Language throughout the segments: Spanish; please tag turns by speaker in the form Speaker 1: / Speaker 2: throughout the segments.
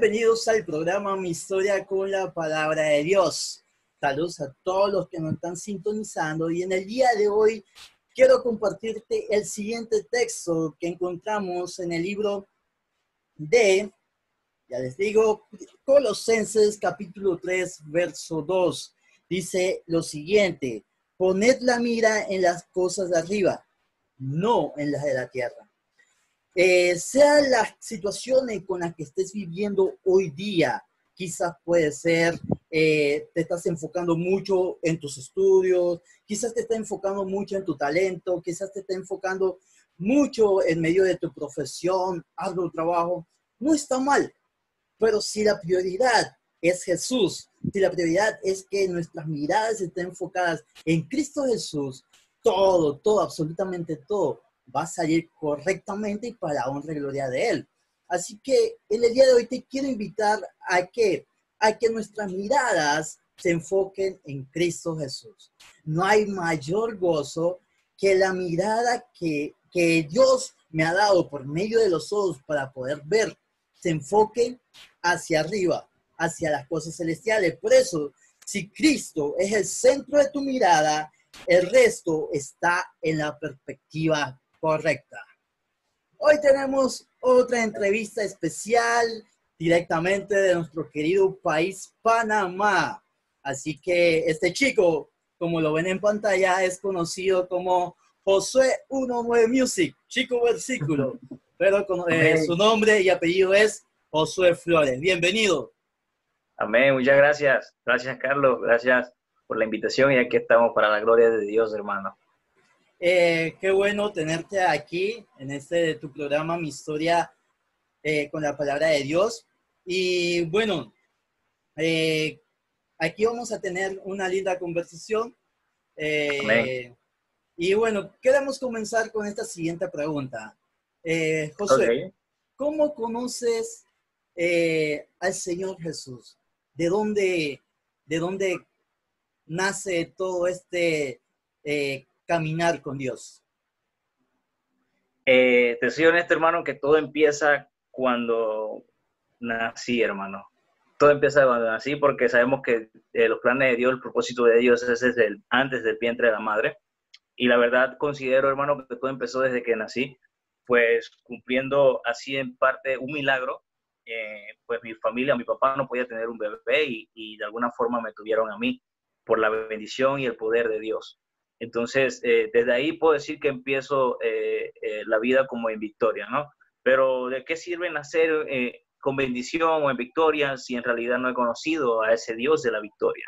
Speaker 1: Bienvenidos al programa Mi Historia con la Palabra de Dios. Saludos a todos los que nos están sintonizando y en el día de hoy quiero compartirte el siguiente texto que encontramos en el libro de, ya les digo, Colosenses capítulo 3, verso 2. Dice lo siguiente, poned la mira en las cosas de arriba, no en las de la tierra eh, sea la situación con la que estés viviendo hoy día, quizás puede ser, eh, te estás enfocando mucho en tus estudios, quizás te está enfocando mucho en tu talento, quizás te está enfocando mucho en medio de tu profesión, algo trabajo, no está mal. Pero si la prioridad es Jesús, si la prioridad es que nuestras miradas estén enfocadas en Cristo Jesús, todo, todo, absolutamente todo va a salir correctamente y para honra y gloria de Él. Así que en el día de hoy te quiero invitar a que, a que nuestras miradas se enfoquen en Cristo Jesús. No hay mayor gozo que la mirada que, que Dios me ha dado por medio de los ojos para poder ver, se enfoque hacia arriba, hacia las cosas celestiales. Por eso, si Cristo es el centro de tu mirada, el resto está en la perspectiva correcta. Hoy tenemos otra entrevista especial directamente de nuestro querido país Panamá. Así que este chico, como lo ven en pantalla, es conocido como Josué 19 Music, chico versículo, pero con, eh, su nombre y apellido es Josué Flores. Bienvenido.
Speaker 2: Amén, muchas gracias. Gracias, Carlos. Gracias por la invitación y aquí estamos para la gloria de Dios, hermano.
Speaker 1: Eh, qué bueno tenerte aquí en este tu programa, Mi Historia eh, con la Palabra de Dios. Y bueno, eh, aquí vamos a tener una linda conversación. y bueno, queremos comenzar con esta siguiente pregunta. José, ¿cómo conoces al Señor Jesús? ¿De dónde, de dónde nace todo este caminar con Dios?
Speaker 2: Eh, te soy honesto, hermano, que todo empieza cuando nací, hermano. Todo empieza cuando nací porque sabemos que eh, los planes de Dios, el propósito de Dios es desde el, antes del vientre de la madre. Y la verdad considero, hermano, que todo empezó desde que nací, pues cumpliendo así en parte un milagro. Eh, pues mi familia, mi papá no podía tener un bebé y, y de alguna forma me tuvieron a mí por la bendición y el poder de Dios. Entonces, eh, desde ahí puedo decir que empiezo eh, eh, la vida como en victoria, ¿no? Pero ¿de qué sirve nacer con bendición o en victoria si en realidad no he conocido a ese Dios de la victoria?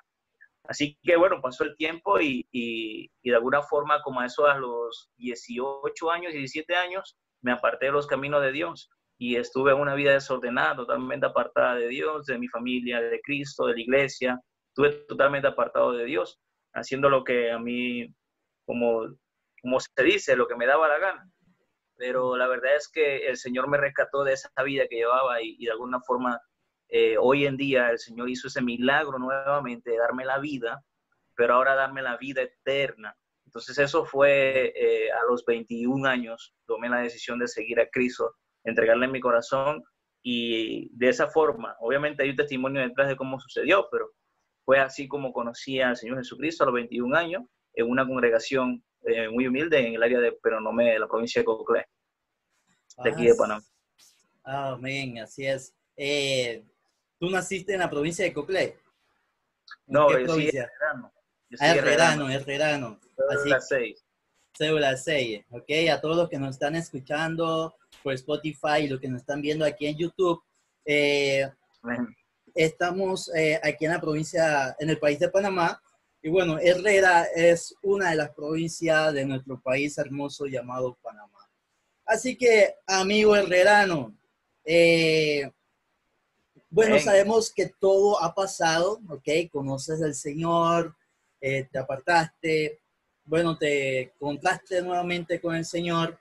Speaker 2: Así que bueno, pasó el tiempo y, y, de alguna forma, como a eso a los 18 años, 17 años, me aparté de los caminos de Dios y estuve una vida desordenada, totalmente apartada de Dios, de mi familia, de Cristo, de la iglesia. Estuve totalmente apartado de Dios, haciendo lo que a mí como, como se dice, lo que me daba la gana. Pero la verdad es que el Señor me rescató de esa vida que llevaba y, de alguna forma eh, hoy en día el Señor hizo ese milagro nuevamente de darme la vida, pero ahora darme la vida eterna. Entonces eso fue eh, a los 21 años, tomé la decisión de seguir a Cristo, entregarle mi corazón y de esa forma, obviamente hay un testimonio detrás de cómo sucedió, pero fue así como conocí al Señor Jesucristo a los 21 años en una congregación eh, muy humilde en el área de Peronomé, de la provincia de Coclé, de aquí de Panamá.
Speaker 1: Amén, así es. Eh, ¿Tú naciste en la provincia de Coclé?
Speaker 2: No, qué provincia?
Speaker 1: Sí, es Herrerano, Herrerano. Cédula 6. Cédula 6, ok. A todos los que nos están escuchando por Spotify y los que nos están viendo aquí en YouTube, eh, estamos aquí en la provincia, en el país de Panamá, y bueno, Herrera es una de las provincias de nuestro país hermoso llamado Panamá. Así que, amigo herrerano, eh, bueno, sabemos que todo ha pasado, ¿ok? Conoces al Señor, eh, te apartaste, bueno, te contraste nuevamente con el Señor.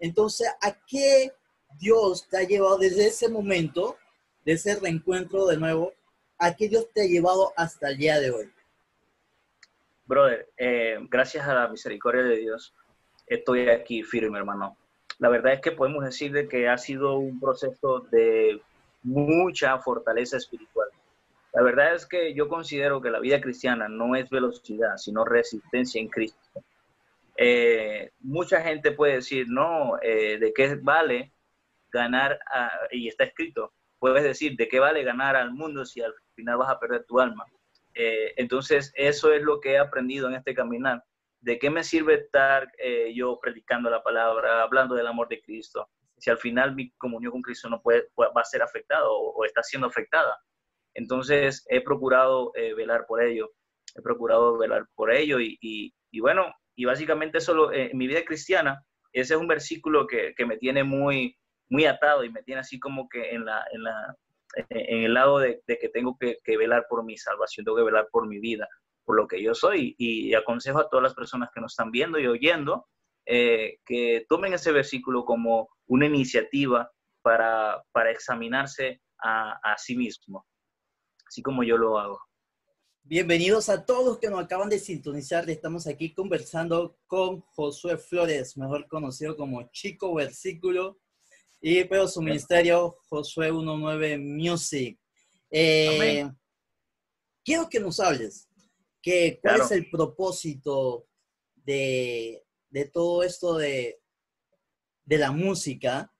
Speaker 1: Entonces, ¿a qué Dios te ha llevado desde ese momento, de ese reencuentro de nuevo? ¿A qué Dios te ha llevado hasta el día de hoy?
Speaker 2: Brother, eh, gracias a la misericordia de Dios, estoy aquí firme, hermano. La verdad es que podemos decir de que ha sido un proceso de mucha fortaleza espiritual. La verdad es que yo considero que la vida cristiana no es velocidad, sino resistencia en Cristo. Eh, mucha gente puede decir, no, eh, ¿de qué vale ganar? y está escrito, puedes decir, ¿de qué vale ganar al mundo si al final vas a perder tu alma? Eh, entonces, eso es lo que he aprendido en este caminar. ¿De qué me sirve estar yo predicando la palabra, hablando del amor de Cristo, si al final mi comunión con Cristo no puede, va a ser afectada o, está siendo afectada? Entonces, he procurado velar por ello, he procurado velar por ello y, bueno, y básicamente solo eh, en mi vida cristiana, ese es un versículo que, que, me tiene muy, muy atado y me tiene así como que en, la, en, la, en el lado de, que tengo que, que, velar por mi salvación, tengo que velar por mi vida, por lo que yo soy. Y, aconsejo a todas las personas que nos están viendo y oyendo eh, que tomen ese versículo como una iniciativa para, para examinarse a, a sí mismo, así como yo lo hago.
Speaker 1: Bienvenidos a todos que nos acaban de sintonizar. Estamos aquí conversando con Josué Flores, mejor conocido como Chico Versículo, y pero su ministerio Josué 19 Music. Eh, quiero que nos hables, que, cuál es el propósito de, todo esto de, de la música,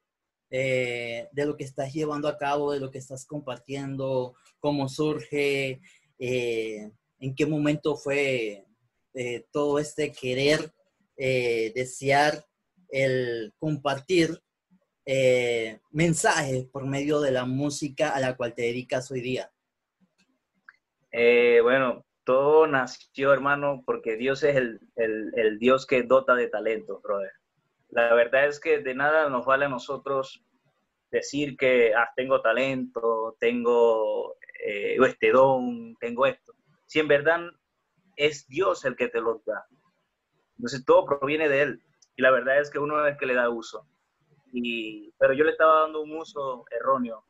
Speaker 1: eh, de lo que estás llevando a cabo, de lo que estás compartiendo, cómo surge, eh, en qué momento fue eh, todo este querer, desear, el compartir mensajes por medio de la música a la cual te dedicas hoy día.
Speaker 2: bueno, todo nació, hermano, porque Dios es el, el, Dios que dota de talento, brother. La verdad es que de nada nos vale a nosotros decir que ah, tengo talento, tengo eh, este don, tengo esto. Si en verdad es Dios el que te lo da. Entonces todo proviene de Él. Y la verdad es que uno es el que le da uso. Pero yo le estaba dando un uso erróneo.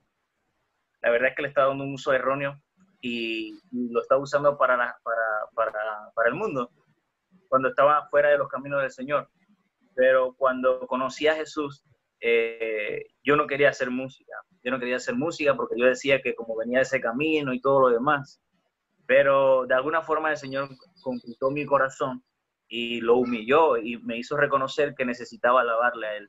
Speaker 2: La verdad es que le estaba dando un uso erróneo y, lo estaba usando para el mundo, cuando estaba fuera de los caminos del Señor. Pero cuando conocí a Jesús, eh, yo no quería hacer música. Yo no quería hacer música porque yo decía que como venía de ese camino y todo lo demás. Pero de alguna forma el Señor conquistó mi corazón y lo humilló y me hizo reconocer que necesitaba alabarle a Él.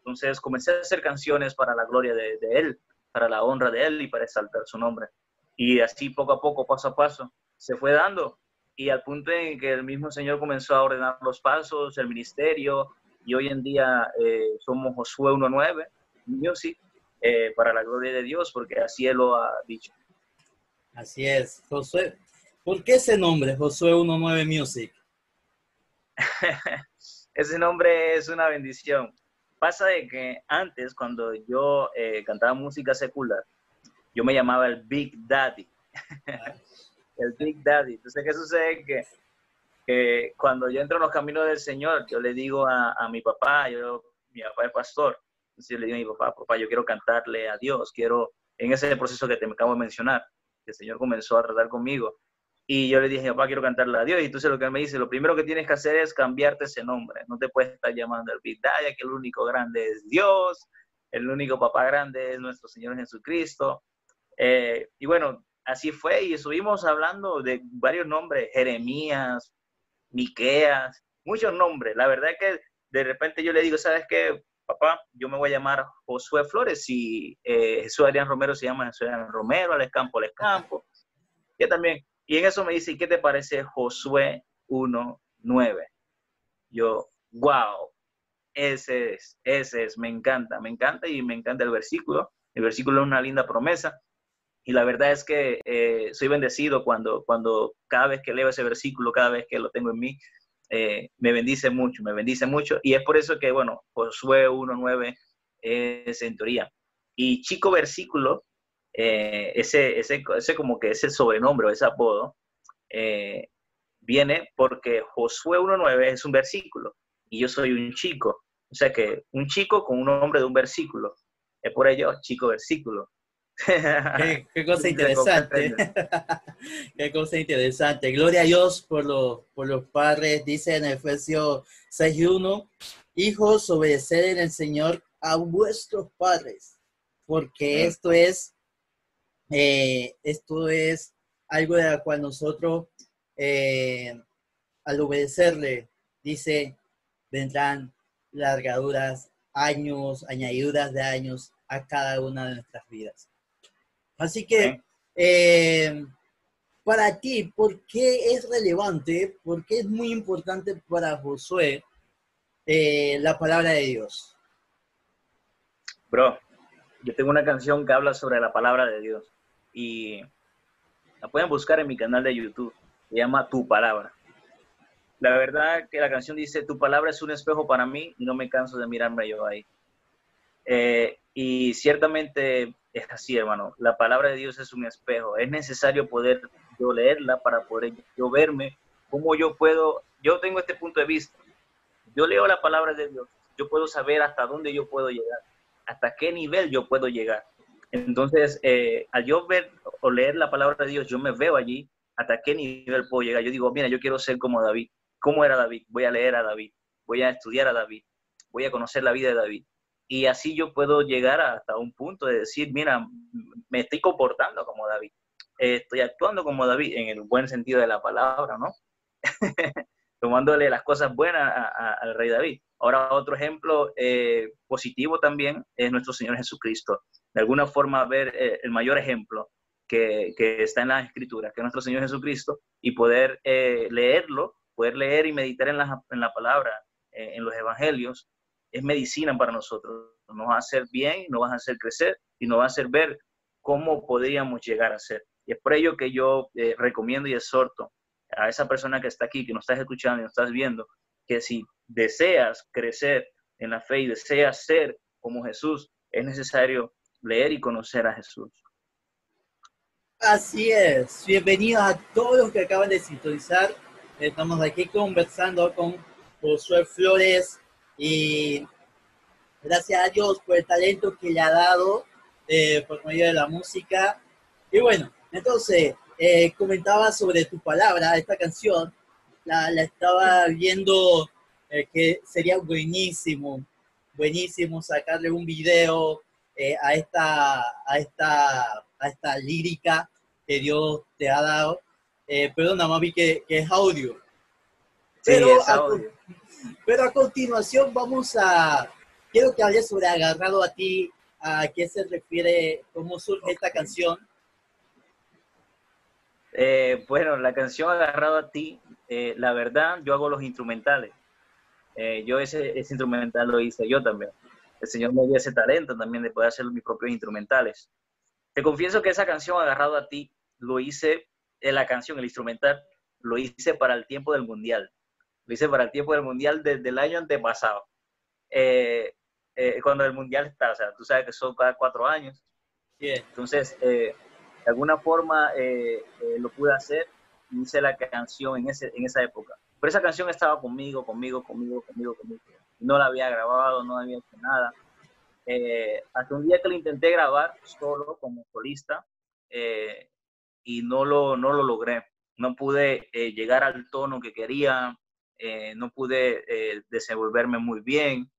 Speaker 2: Entonces comencé a hacer canciones para la gloria de, de Él, para la honra de Él y para exaltar su nombre. Y así poco a poco, paso a paso, se fue dando. Y al punto en que el mismo Señor comenzó a ordenar los pasos, el ministerio, y hoy en día eh, somos Josué 1.9 Music eh, para la gloria de Dios, porque así Él lo ha dicho.
Speaker 1: Así es, Josué. ¿Por qué ese nombre, Josué 1.9 Music?
Speaker 2: ese nombre es una bendición. Pasa de que antes, cuando yo eh, cantaba música secular, yo me llamaba el Big Daddy. el Big Daddy. Entonces, ¿qué sucede? Que cuando yo entro en los caminos del Señor, yo le digo a, mi papá, yo, mi papá es pastor, entonces yo le digo a mi papá, papá, yo quiero cantarle a Dios, quiero, en ese proceso que te acabo de mencionar, que el Señor comenzó a tratar conmigo, y yo le dije, papá, quiero cantarle a Dios, y entonces lo que me dice, lo primero que tienes que hacer es cambiarte ese nombre, no te puedes estar llamando el Vidaya, que el único grande es Dios, el único papá grande es nuestro Señor Jesucristo, eh, y bueno, así fue, y estuvimos hablando de varios nombres, Jeremías, Miqueas, muchos nombres. La verdad es que de repente yo le digo, ¿sabes qué, papá? Yo me voy a llamar Josué Flores y eh, Jesús Adrián Romero se llama Jesús Adrián Romero, Alex Campo, Alex Campo. Yo también. Y en eso me dice, ¿qué te parece Josué 1.9? Yo, wow, ese es, ese es, me encanta, me encanta y me encanta el versículo. El versículo es una linda promesa. Y la verdad es que eh, soy bendecido cuando, cuando cada vez que leo ese versículo, cada vez que lo tengo en mí, eh, me bendice mucho, me bendice mucho. Y es por eso que, bueno, Josué 1.9 es en teoría. Y chico versículo, eh, ese, ese, ese, como que ese sobrenombre o ese apodo, viene porque Josué 1.9 es un versículo y yo soy un chico. O sea que un chico con un nombre de un versículo. Es por ello chico versículo.
Speaker 1: Qué, cosa interesante. qué cosa interesante. Gloria a Dios por, los, por los padres, dice en Efesios 6.1, hijos, obedeced en el Señor a vuestros padres, porque esto es, eh, esto es algo de la cual nosotros, eh, al obedecerle, dice, vendrán largaduras, años, añadiduras de años a cada una de nuestras vidas. Así que, eh, para ti, ¿por qué es relevante? ¿Por qué es muy importante para Josué la palabra de Dios?
Speaker 2: Bro, yo tengo una canción que habla sobre la palabra de Dios y la pueden buscar en mi canal de YouTube. Se llama Tu Palabra. La verdad que la canción dice, tu palabra es un espejo para mí y no me canso de mirarme yo ahí. Eh, y ciertamente es así, hermano. La palabra de Dios es un espejo. Es necesario poder yo leerla para poder yo verme cómo yo puedo, yo tengo este punto de vista. Yo leo la palabra de Dios, yo puedo saber hasta dónde yo puedo llegar, hasta qué nivel yo puedo llegar. Entonces, eh, al yo ver o leer la palabra de Dios, yo me veo allí hasta qué nivel puedo llegar. Yo digo, mira, yo quiero ser como David. ¿Cómo era David? Voy a leer a David, voy a estudiar a David, voy a conocer la vida de David y así yo puedo llegar hasta un punto de decir, mira, me estoy comportando como David, estoy actuando como David en el buen sentido de la palabra, ¿no? Tomándole las cosas buenas al rey David. Ahora otro ejemplo eh, positivo también es nuestro Señor Jesucristo. De alguna forma ver eh, el mayor ejemplo que, que, está en la escritura, que es nuestro Señor Jesucristo, y poder eh, leerlo, poder leer y meditar en la, en la palabra, en los evangelios, es medicina para nosotros. Nos va a hacer bien, nos va a hacer crecer y nos va a hacer ver cómo podríamos llegar a ser. Y es por ello que yo eh, recomiendo y exhorto a esa persona que está aquí, que nos estás escuchando y nos estás viendo, que si deseas crecer en la fe y deseas ser como Jesús, es necesario leer y conocer a Jesús.
Speaker 1: Así es. Bienvenidos a todos los que acaban de sintonizar. Estamos aquí conversando con Josué Flores, y gracias a Dios por el talento que le ha dado eh, por medio de la música. Y bueno, entonces, eh, comentaba sobre tu palabra, esta canción, la, estaba viendo eh, que sería buenísimo, buenísimo sacarle un video a, esta, a, esta, a esta lírica que Dios te ha dado. nada más vi que, es audio. Pero es audio. Pero a continuación vamos a, quiero que hables sobre Agarrado a ti, a qué se refiere, cómo surge esta canción.
Speaker 2: Eh, bueno, la canción Agarrado a ti, eh, la verdad, yo hago los instrumentales. Eh, yo ese, ese, instrumental lo hice yo también. El Señor me dio ese talento también de poder hacer mis propios instrumentales. Te confieso que esa canción Agarrado a ti lo hice, la canción, el instrumental, lo hice para el tiempo del Mundial lo hice para el tiempo del Mundial desde el año antepasado. Eh, eh, cuando el Mundial está, o sea, tú sabes que son cada cuatro años. Entonces, eh, de alguna forma lo pude hacer y hice la canción en, ese, en esa época. Pero esa canción estaba conmigo, conmigo, conmigo, conmigo, conmigo. No la había grabado, no había hecho nada. hasta un día que lo intenté grabar solo como solista y no lo, no lo logré. No pude llegar al tono que quería, eh, no pude eh, desenvolverme muy bien.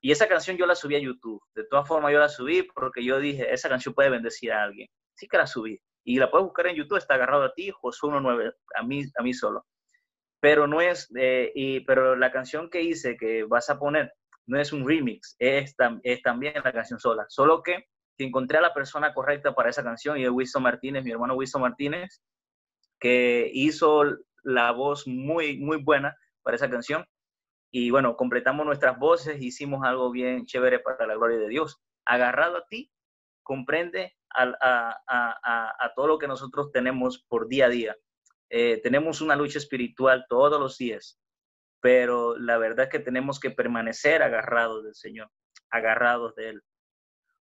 Speaker 2: Y esa canción yo la subí a YouTube. De todas formas, yo la subí porque yo dije, esa canción puede bendecir a alguien. Sí que la subí. Y la puedes buscar en YouTube, está agarrado a ti, Josué 19, a mí, a mí solo. Pero no es, eh, y, pero la canción que hice, que vas a poner, no es un remix, es, es también la canción sola. Solo que, encontré a la persona correcta para esa canción y es Wilson Martínez, mi hermano Wilson Martínez, que hizo la voz muy, muy buena para esa canción. Y bueno, completamos nuestras voces, hicimos algo bien chévere para la gloria de Dios. Agarrado a ti, comprende a, todo lo que nosotros tenemos por día a día. Eh, tenemos una lucha espiritual todos los días, pero la verdad es que tenemos que permanecer agarrados del Señor, agarrados de Él.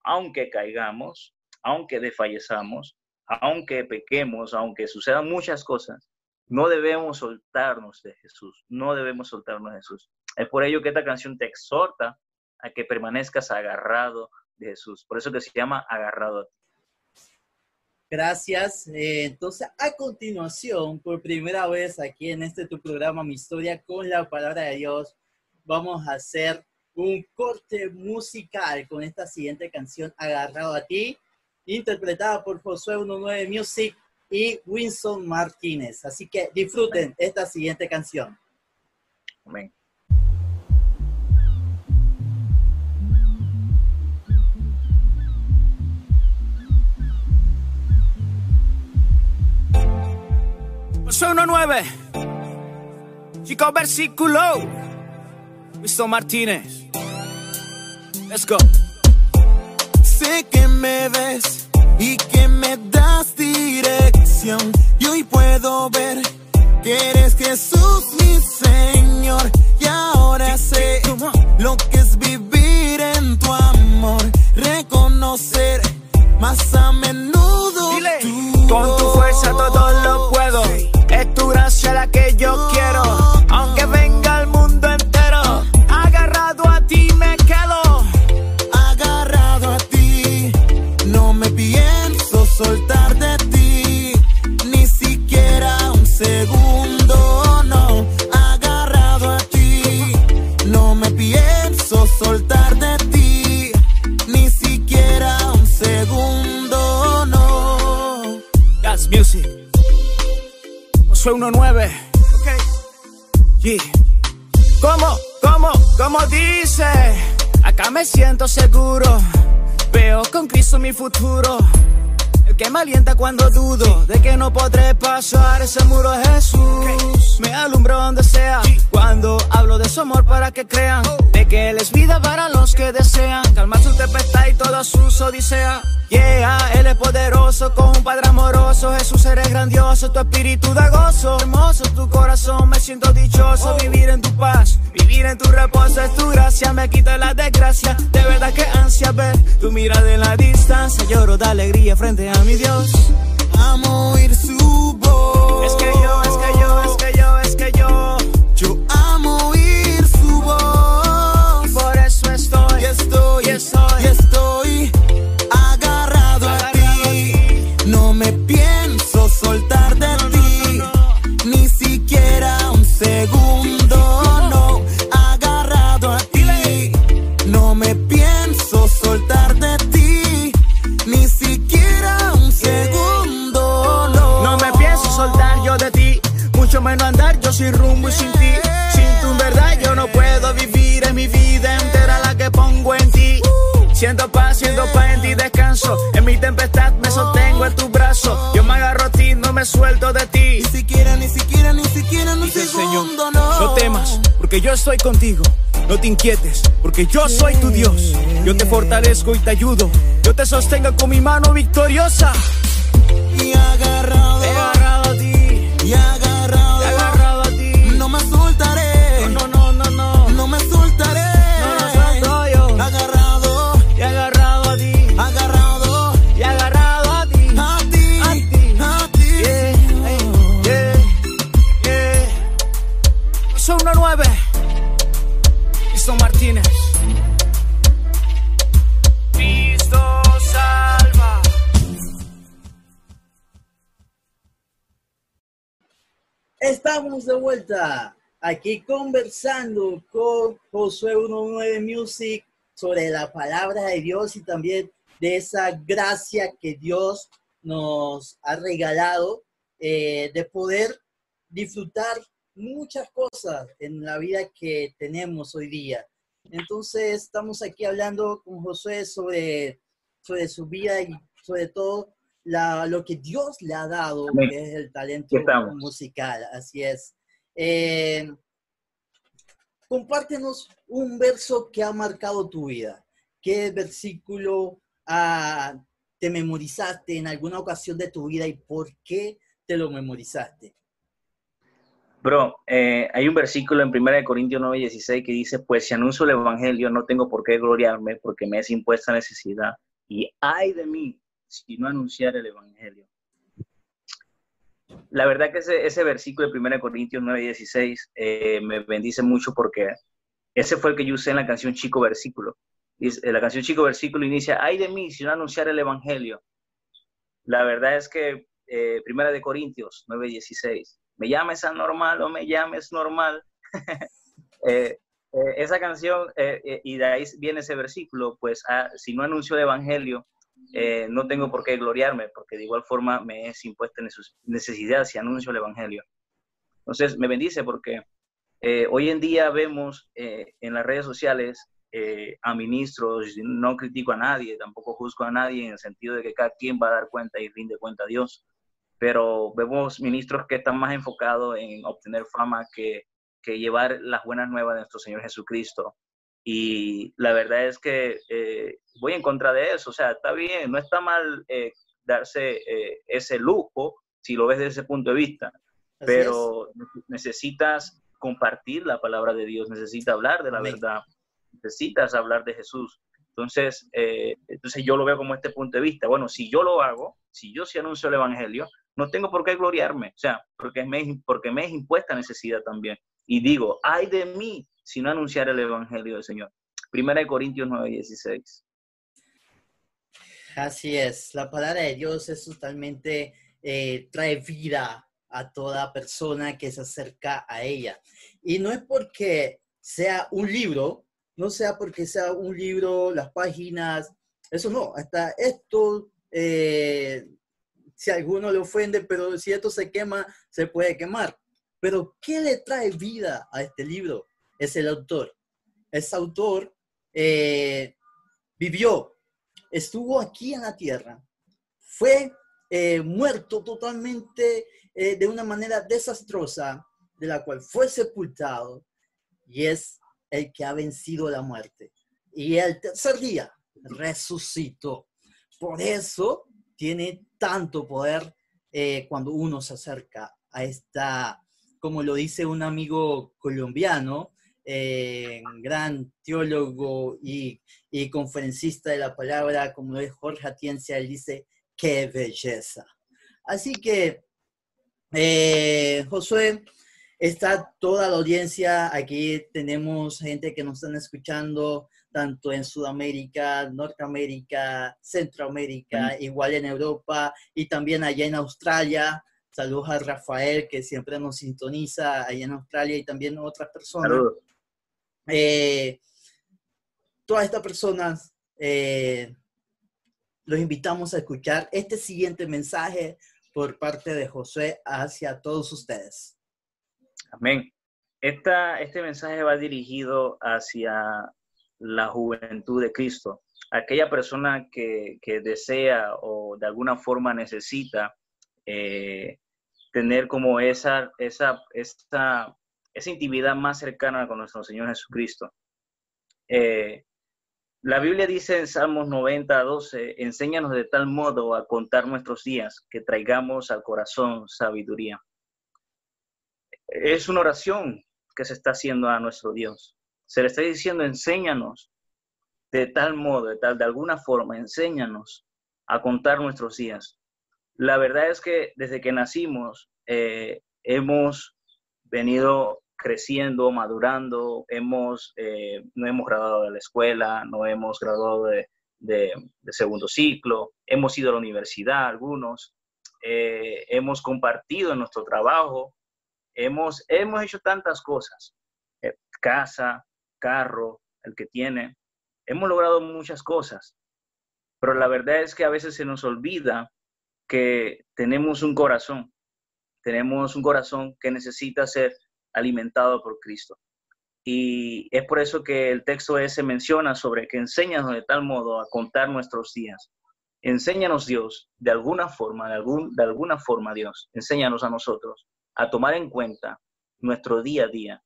Speaker 2: Aunque caigamos, aunque desfallezamos, aunque pequemos, aunque sucedan muchas cosas, no debemos soltarnos de Jesús, no debemos soltarnos de Jesús. Es por ello que esta canción te exhorta a que permanezcas agarrado de Jesús. Por eso que se llama agarrado a ti.
Speaker 1: Gracias. Eh, entonces, a continuación, por primera vez aquí en este tu programa, Mi Historia con la Palabra de Dios, vamos a hacer un corte musical con esta siguiente canción, Agarrado a ti, interpretada por Josué 19 Music y Winston Martínez. Así que disfruten esta siguiente canción. Amén.
Speaker 3: Soy 19 Chico versículo Winston Martínez Let's go Sé que me ves y que me das dirección. Y hoy puedo ver que eres Jesús mi Señor. Y ahora sé lo que es vivir en tu amor. Reconocer más a menudo. Con tu fuerza todo lo. Es tu gracia la que yo quiero. Futuro. El que me alienta cuando dudo de que no podré pasar ese muro es Me alumbro donde sea. Cuando hablo de su amor para que crean de que Él es vida para los que desean calmar su tempestad y toda su odisea. Yeah, Él es poderoso con un Padre amoroso. Jesús eres grandioso, tu espíritu da gozo. Hermoso tu corazón, me siento dichoso. Vivir en tu paz, vivir en tu reposo es tu gracia. Me quita la desgracia, de verdad que ansia ver tu mirada en la distancia. Lloro de alegría frente a mi Dios. Amo oír su voz. Es que yo, es que yo, Yo Siento paz, siento paz en ti descanso. En mi tempestad me sostengo en tu brazo. Yo me agarro a ti, no me suelto de ti. Ni siquiera, ni siquiera, ni siquiera, un segundo, no. No temas, porque yo estoy contigo. No te inquietes, porque yo soy tu Dios. Yo te fortalezco y te ayudo. Yo te sostengo con mi mano victoriosa. Y agarrado, he agarrado a ti. Y agarrado,
Speaker 1: Estamos de vuelta aquí conversando con Josué 19 Music sobre la palabra de Dios y también de esa gracia que Dios nos ha regalado eh, de poder disfrutar muchas cosas en la vida que tenemos hoy día. Entonces estamos aquí hablando con Josué sobre, sobre su vida y sobre todo la, lo que Dios le ha dado,
Speaker 2: Amén.
Speaker 1: que es el talento musical. Así es. Eh, compártenos un verso que ha marcado tu vida. ¿Qué versículo ah, te memorizaste en alguna ocasión de tu vida y por qué te lo memorizaste?
Speaker 2: Bro, eh, hay un versículo en 1 Corintios 9, 16 que dice, pues si anuncio el Evangelio no tengo por qué gloriarme porque me es impuesta necesidad y ay de mí si no anunciar el Evangelio. La verdad que ese, ese versículo de 1 Corintios 9, 16 eh, me bendice mucho porque ese fue el que yo usé en la canción Chico Versículo. Dice- La canción Chico Versículo inicia, ay de mí si no anunciar el Evangelio. La verdad es que eh, Primera de Corintios 9, 16 me llames anormal o me llames normal. Eh, eh, esa canción, eh, eh, y de ahí viene ese versículo, pues ah, si no anuncio el Evangelio, no tengo por qué gloriarme, porque de igual forma me es impuesta necesidad si anuncio el Evangelio. Entonces, me bendice porque hoy en día vemos en las redes sociales a ministros, no critico a nadie, tampoco juzgo a nadie en el sentido de que cada quien va a dar cuenta y rinde cuenta a Dios, pero vemos ministros que están más enfocados en obtener fama que que llevar las buenas nuevas de nuestro Señor Jesucristo. Y la verdad es que eh, voy en contra de eso. O sea, está bien, no está mal eh, darse eh, ese lujo si lo ves desde ese punto de vista, pero necesitas compartir la palabra de Dios, necesitas hablar de la verdad, necesitas hablar de Jesús. Entonces, entonces yo lo veo como este punto de vista. Bueno, si yo lo hago, si yo sí anuncio el Evangelio, no tengo por qué gloriarme, o sea, porque me, porque me es impuesta necesidad también y digo, ay de mí si no anunciar el Evangelio del Señor. Primera de Corintios 9, 16.
Speaker 1: Así es, la palabra de Dios es totalmente, eh, trae vida a toda persona que se acerca a ella. Y no es porque sea un libro, no sea porque sea un libro, las páginas, eso no, hasta esto, eh, si alguno le ofende, pero si esto se quema, se puede quemar. Pero ¿qué le trae vida a este libro? Es el autor. Ese autor eh, vivió, estuvo aquí en la tierra, fue eh, muerto totalmente eh, de una manera desastrosa, de la cual fue sepultado, y es el que ha vencido la muerte. Y el tercer día resucitó. Por eso tiene tanto poder cuando uno se acerca a esta como lo dice un amigo colombiano, eh, gran teólogo y, conferencista de la palabra, como es Jorge Atienza, él dice, qué belleza. Así que, eh, Josué, está toda la audiencia, aquí tenemos gente que nos están escuchando, tanto en Sudamérica, Norteamérica, Centroamérica, igual en Europa y también allá en Australia. Saludos a Rafael, que siempre nos sintoniza ahí en Australia y también otras personas. Saludos. Eh, todas estas personas eh, los invitamos a escuchar este siguiente mensaje por parte de José hacia todos ustedes.
Speaker 2: Amén. Esta, este mensaje va dirigido hacia la juventud de Cristo, aquella persona que, que desea o de alguna forma necesita eh, tener como esa, esa, esa, esa intimidad más cercana con nuestro Señor Jesucristo. Eh, la Biblia dice en Salmos 90, 12, enséñanos de tal modo a contar nuestros días que traigamos al corazón sabiduría. Es una oración que se está haciendo a nuestro Dios. Se le está diciendo, enséñanos de tal modo, de tal, de alguna forma, enséñanos a contar nuestros días. La verdad es que desde que nacimos eh, hemos venido creciendo, madurando, hemos, eh, no hemos graduado de la escuela, no hemos graduado de, segundo ciclo, hemos ido a la universidad algunos, eh, hemos compartido nuestro trabajo, hemos, hemos hecho tantas cosas, casa, carro, el que tiene, hemos logrado muchas cosas, pero la verdad es que a veces se nos olvida que tenemos un corazón, tenemos un corazón que necesita ser alimentado por Cristo. Y es por eso que el texto ese menciona sobre que enséñanos de tal modo a contar nuestros días. Enséñanos Dios, de alguna forma, de, algún, de alguna forma Dios, enséñanos a nosotros a tomar en cuenta nuestro día a día,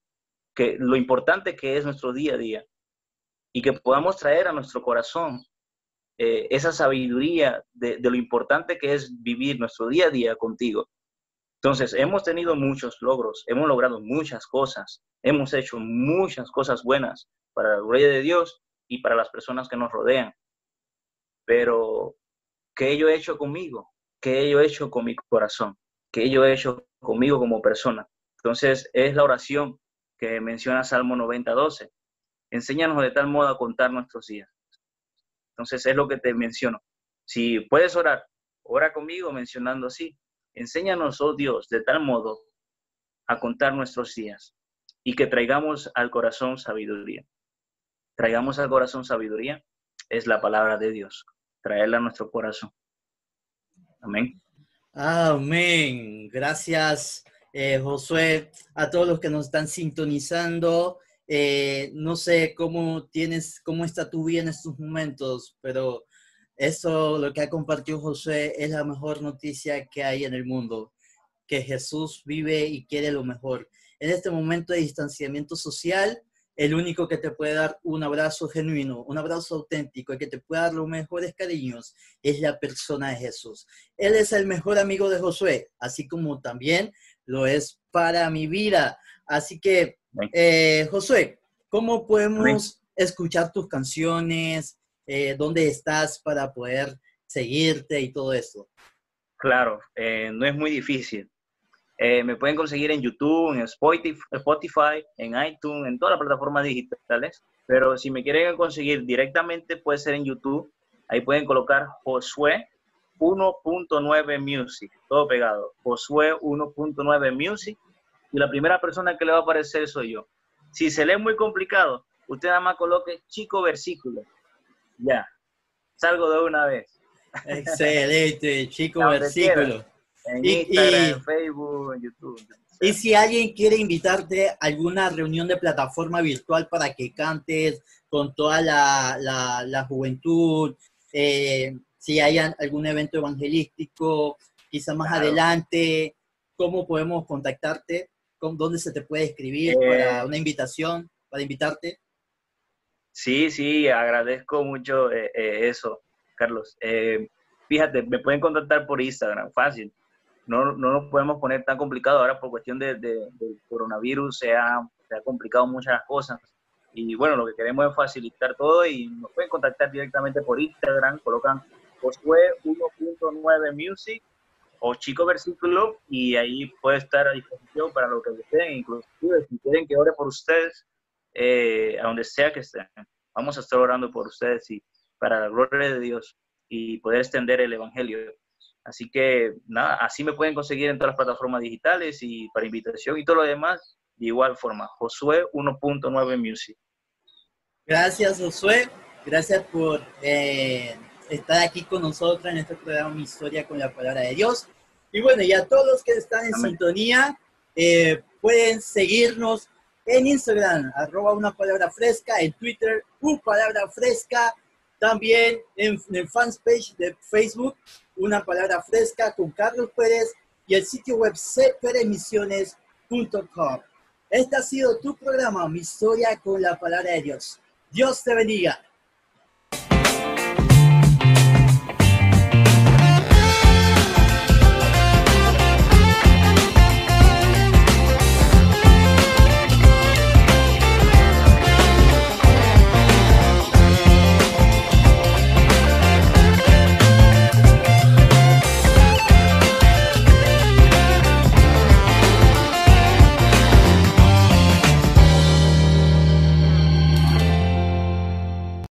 Speaker 2: que lo importante que es nuestro día a día y que podamos traer a nuestro corazón eh, esa sabiduría de, lo importante que es vivir nuestro día a día contigo. Entonces, hemos tenido muchos logros, hemos logrado muchas cosas, hemos hecho muchas cosas buenas para la gloria de Dios y para las personas que nos rodean. Pero, ¿qué yo he hecho conmigo? ¿Qué yo he hecho con mi corazón? ¿Qué yo he hecho conmigo como persona? Entonces, es la oración que menciona Salmo 90, 12. Enséñanos de tal modo a contar nuestros días entonces es lo que te menciono. Si puedes orar, ora conmigo mencionando así. Enséñanos, oh Dios, de tal modo a contar nuestros días. y que traigamos al corazón sabiduría. Traigamos al corazón sabiduría es la palabra de Dios. Traerla a nuestro corazón. Amén.
Speaker 1: Amén. Gracias, eh, Josué, a todos los que nos están sintonizando. Eh, no sé cómo tienes, cómo está tu vida en estos momentos, pero eso, lo que ha compartido Josué, es la mejor noticia que hay en el mundo, que Jesús vive y quiere lo mejor. En este momento de distanciamiento social, el único que te puede dar un abrazo genuino, un abrazo auténtico, el que te puede dar los mejores cariños, es la persona de Jesús. Él es el mejor amigo de Josué, así como también lo es para mi vida. Así que, eh, Josué, ¿cómo podemos escuchar tus canciones? Eh, ¿Dónde estás para poder seguirte y todo eso?
Speaker 2: Claro, eh, no es muy difícil. Eh, me pueden conseguir en YouTube, en Spotify, en iTunes, en todas las plataformas digitales. Pero si me quieren conseguir directamente, puede ser en YouTube. Ahí pueden colocar Josué 1.9 Music, todo pegado. Josué 1.9 Music. Y la primera persona que le va a aparecer soy yo. Si se lee muy complicado, usted nada más coloque chico versículo. Ya, salgo de una vez.
Speaker 1: Excelente, chico versículo.
Speaker 2: En Instagram, en Facebook, en YouTube.
Speaker 1: Y si alguien quiere invitarte a alguna reunión de plataforma virtual para que cantes con toda la, juventud, eh, si hay algún evento evangelístico, quizá más adelante, ¿cómo podemos contactarte? ¿Dónde se te puede escribir para eh, una invitación, para invitarte?
Speaker 2: Sí, sí, agradezco mucho eh, eso, Carlos. fíjate, me pueden contactar por Instagram, fácil no, no nos podemos poner tan complicado ahora por cuestión de, coronavirus, se ha, se ha complicado muchas cosas. Y bueno, lo que queremos es facilitar todo y nos pueden contactar directamente por Instagram, colocan Josué 1.9 Music o Chico Versículo y ahí puede estar a disposición para lo que deseen, inclusive si quieren que ore por ustedes, eh, a donde sea que estén. Vamos a estar orando por ustedes y para la gloria de Dios y poder extender el Evangelio. Así que nada, así me pueden conseguir en todas las plataformas digitales y para invitación y todo lo demás, de igual forma, Josué 1.9 Music.
Speaker 1: Gracias, Josué. Gracias por eh, estar aquí con nosotros en este programa Mi Historia con la Palabra de Dios. Y bueno, y a todos los que están en sintonía, eh, pueden seguirnos en Instagram, arroba una palabra fresca, en Twitter, una palabra fresca, también en, el fanpage de Facebook, una palabra fresca con Carlos Pérez y el sitio web cperemisiones.com. Este ha sido tu programa, mi historia con la palabra de Dios. Dios te bendiga.